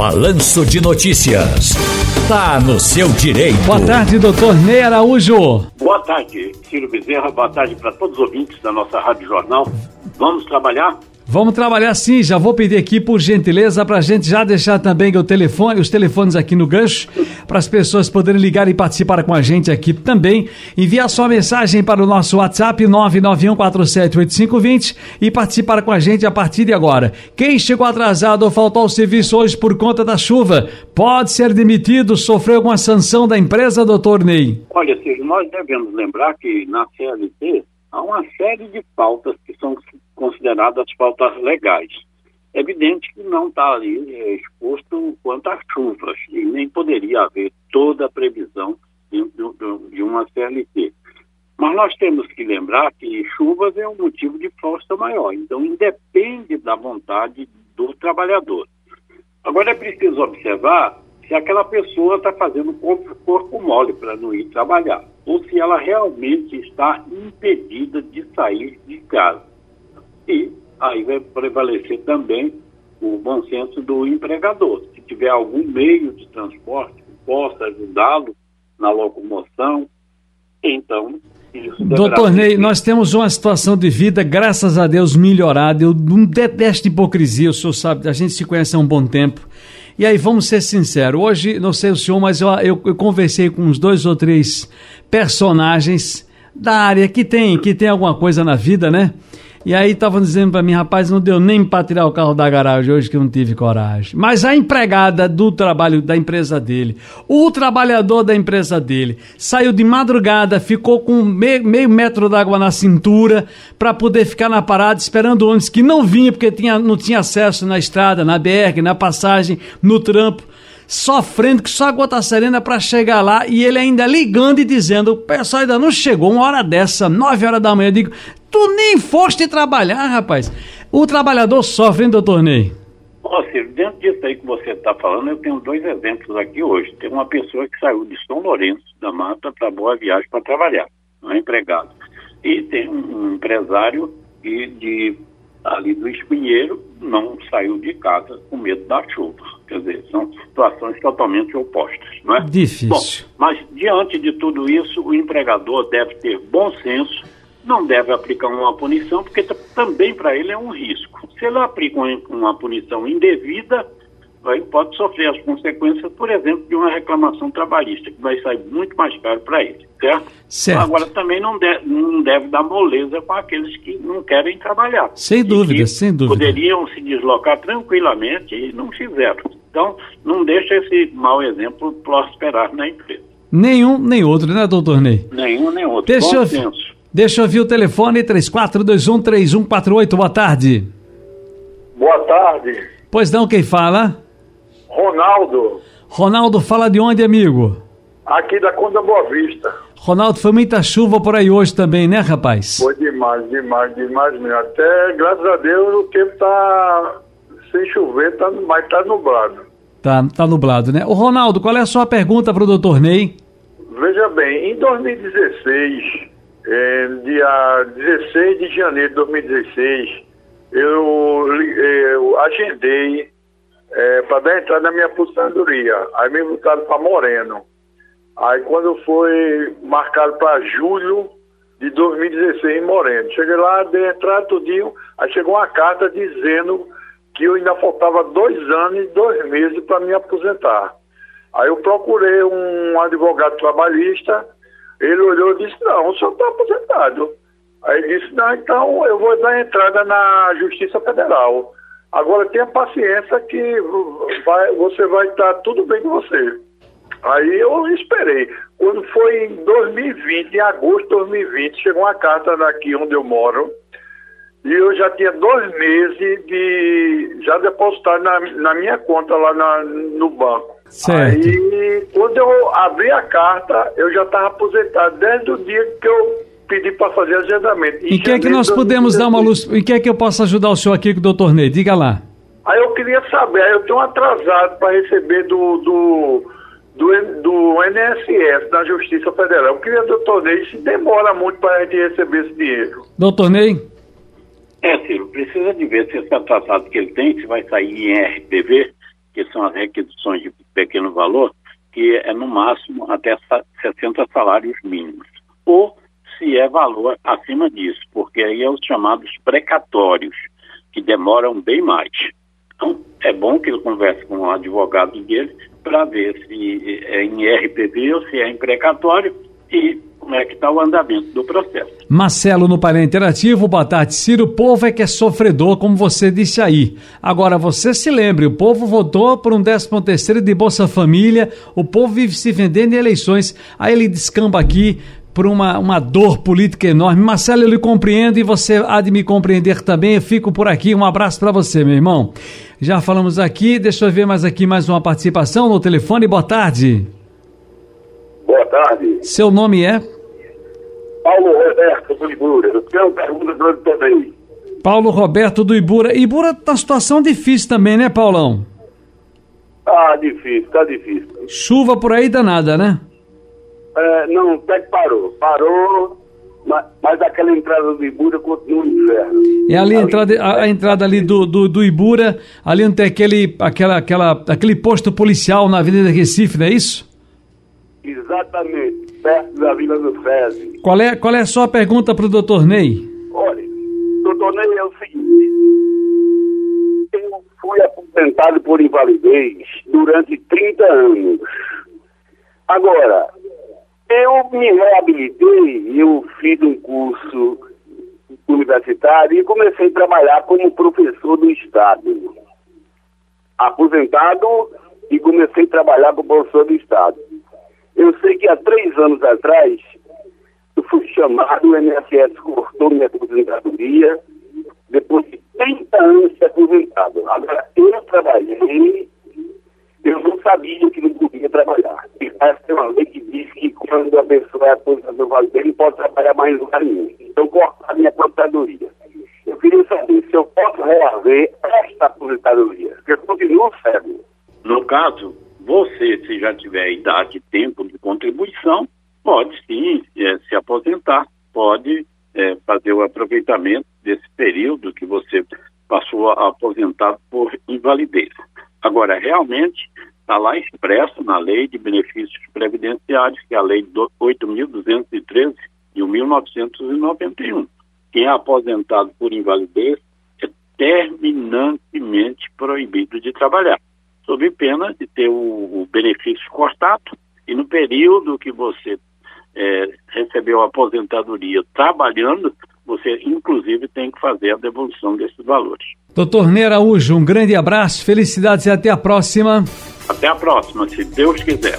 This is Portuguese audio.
Balanço de Notícias. Tá no seu direito. Boa tarde, doutor Ney Araújo. Boa tarde, Ciro Bezerra. Boa tarde para todos os ouvintes da nossa Rádio Jornal. Vamos trabalhar? Vamos trabalhar sim, já vou pedir aqui por gentileza para a gente já deixar também o telefone, os telefones aqui no gancho, para as pessoas poderem ligar e participar com a gente aqui também. Enviar sua mensagem para o nosso WhatsApp 991478520 e participar com a gente a partir de agora. Quem chegou atrasado ou faltou ao serviço hoje por conta da chuva, pode ser demitido, sofreu alguma sanção da empresa, doutor Ney? Olha, nós devemos lembrar que na CLT há uma série de pautas que são consideradas faltas legais. É evidente que não está ali é, exposto quanto às chuvas, e nem poderia haver toda a previsão de, de, uma CLT. Mas nós temos que lembrar que chuvas é um motivo de força maior, então independe da vontade do trabalhador. Agora é preciso observar se aquela pessoa está fazendo corpo, corpo mole para não ir trabalhar, ou se ela realmente está impedida de sair de casa. E aí vai prevalecer também o bom senso do empregador. Se tiver algum meio de transporte que possa ajudá-lo na locomoção, então Doutor Ney, nós temos uma situação de vida, graças a Deus, melhorada. Eu não detesto hipocrisia, o senhor sabe, a gente se conhece há um bom tempo. E aí, vamos ser sinceros, hoje, não sei o senhor, mas eu, eu, eu conversei com uns dois ou três personagens da área que tem, que tem alguma coisa na vida, né? E aí estavam dizendo para mim, rapaz, não deu nem para tirar o carro da garagem hoje que eu não tive coragem. Mas a empregada do trabalho da empresa dele, o trabalhador da empresa dele, saiu de madrugada, ficou com meio, meio metro d'água na cintura para poder ficar na parada esperando ônibus que não vinha porque tinha, não tinha acesso na estrada, na BR, na passagem, no trampo sofrendo que só a gota serena para chegar lá e ele ainda ligando e dizendo: o pessoal ainda não chegou, uma hora dessa, nove horas da manhã. Eu digo: tu nem foste trabalhar, rapaz. O trabalhador sofre, hein, doutor Ney? Ó, Ciro, dentro disso aí que você está falando, eu tenho dois exemplos aqui hoje. Tem uma pessoa que saiu de São Lourenço da Mata para Boa Viagem para trabalhar, um empregado. E tem um empresário de, de ali do Espinheiro não saiu de casa com medo da chuva. Quer dizer, são situações totalmente opostas, não é? Difícil. Bom, mas diante de tudo isso, o empregador deve ter bom senso, não deve aplicar uma punição, porque também para ele é um risco. Se ele aplica uma punição indevida, vai, pode sofrer as consequências, por exemplo, de uma reclamação trabalhista, que vai sair muito mais caro para ele, certo? certo? Agora, também não, de, não deve dar moleza com aqueles que não querem trabalhar. Sem dúvida, sem dúvida. Poderiam se deslocar tranquilamente e não fizeram. Então, não deixa esse mau exemplo prosperar na empresa. Nenhum, nem outro, né, doutor Ney? Nenhum, nem outro. Deixa, Bom eu, senso. Deixa eu ver o telefone, 34213148, boa tarde. Boa tarde. Pois não, quem fala? Ronaldo. Ronaldo, fala de onde, amigo? Aqui da Conda Boa Vista. Ronaldo, foi muita chuva por aí hoje também, né, rapaz? Foi demais, demais, demais mesmo. Até, graças a Deus, o tempo tá sem chover, tá, mas tá nublado. Tá, tá nublado, né? O Ronaldo, qual é a sua pergunta para o doutor Ney? Veja bem, em 2016, é, dia 16 de janeiro de 2016, eu, eu agendei é, para dar entrada na minha aposentadoria. Aí me botaram para Moreno. Aí quando foi marcado para julho de 2016 em Moreno. Cheguei lá, dei entrada tudinho, aí chegou uma carta dizendo que eu ainda faltava dois anos e dois meses para me aposentar. Aí eu procurei um advogado trabalhista, ele olhou e disse, não, o senhor está aposentado. Aí disse, não, então eu vou dar entrada na Justiça Federal. Agora tenha paciência que vai, você vai estar tudo bem com você. Aí eu esperei. Quando foi em 2020, em agosto de 2020, chegou uma carta daqui onde eu moro, e eu já tinha dois meses de já depositado na, na minha conta lá na, no banco. Certo. Aí quando eu abri a carta, eu já estava aposentado desde o dia que eu pedi para fazer agendamento. Em que é que nós podemos dar uma luz? Em que é que eu posso ajudar o senhor aqui com o doutor Ney? Diga lá. Aí eu queria saber, eu tenho atrasado para receber do, do, do, do NSS, da Justiça Federal. Eu queria, doutor Ney, se demora muito para a gente receber esse dinheiro. Doutor Ney? É, Ciro, precisa de ver se esse atrasado que ele tem, se vai sair em RPV, que são as requisições de pequeno valor, que é no máximo até 60 salários mínimos. Ou se é valor acima disso, porque aí é os chamados precatórios, que demoram bem mais. Então, é bom que ele converse com o advogado dele para ver se é em RPV ou se é em precatório e como é que está o andamento do processo. Marcelo no painel interativo, boa tarde. Ciro, o povo é que é sofredor, como você disse aí. Agora, você se lembre, o povo votou por um 13 terceiro de Bolsa Família, o povo vive se vendendo em eleições, aí ele descamba aqui por uma, uma dor política enorme. Marcelo, eu lhe compreendo e você há de me compreender também. Eu fico por aqui. Um abraço para você, meu irmão. Já falamos aqui, deixa eu ver mais aqui mais uma participação no telefone. Boa tarde. Boa tarde. Seu nome é? Paulo Roberto do Ibura. Eu tenho pergunta para também. Paulo Roberto do Ibura. Ibura tá situação difícil também, né, Paulão? Ah, difícil, tá difícil. Chuva por aí danada, né? É, não, até que parou. Parou, mas, mas aquela entrada do Ibura continua um inferno. É ali a entrada, a, a entrada ali do, do, do, Ibura, ali onde tem aquele, aquela, aquela, aquele posto policial na Avenida Recife, não é isso? Exatamente, perto da Vila do Fezes. Qual é, qual é a sua pergunta para o doutor Ney? Olha, doutor Ney, é o seguinte. Eu fui aposentado por invalidez durante 30 anos. Agora, eu me reabilitei, eu fiz um curso universitário e comecei a trabalhar como professor do Estado. Aposentado e comecei a trabalhar como professor do Estado. Eu sei que há três anos atrás eu fui chamado, o MSS cortou minha aposentadoria, depois de 30 anos de aposentado. Agora, eu trabalhei, eu não sabia que não podia trabalhar. E essa é uma lei que diz que quando a pessoa é aposentador vale não pode trabalhar mais lugar nenhum. Então, cortar minha aposentadoria. Eu queria saber se eu posso reaver esta aposentadoria, porque eu continuo cego. No caso, se já tiver idade e tempo de contribuição, pode sim é, se aposentar, pode é, fazer o aproveitamento desse período que você passou aposentado por invalidez. Agora, realmente, está lá expresso na Lei de Benefícios Previdenciários, que é a Lei 8.213 de 1991. Quem é aposentado por invalidez é terminantemente proibido de trabalhar, sob pena de ter o, o benefício cortado e no período que você é, recebeu a aposentadoria trabalhando, você inclusive tem que fazer a devolução desses valores. Doutor Ney Araújo, um grande abraço, felicidades e até a próxima. Até a próxima, se Deus quiser.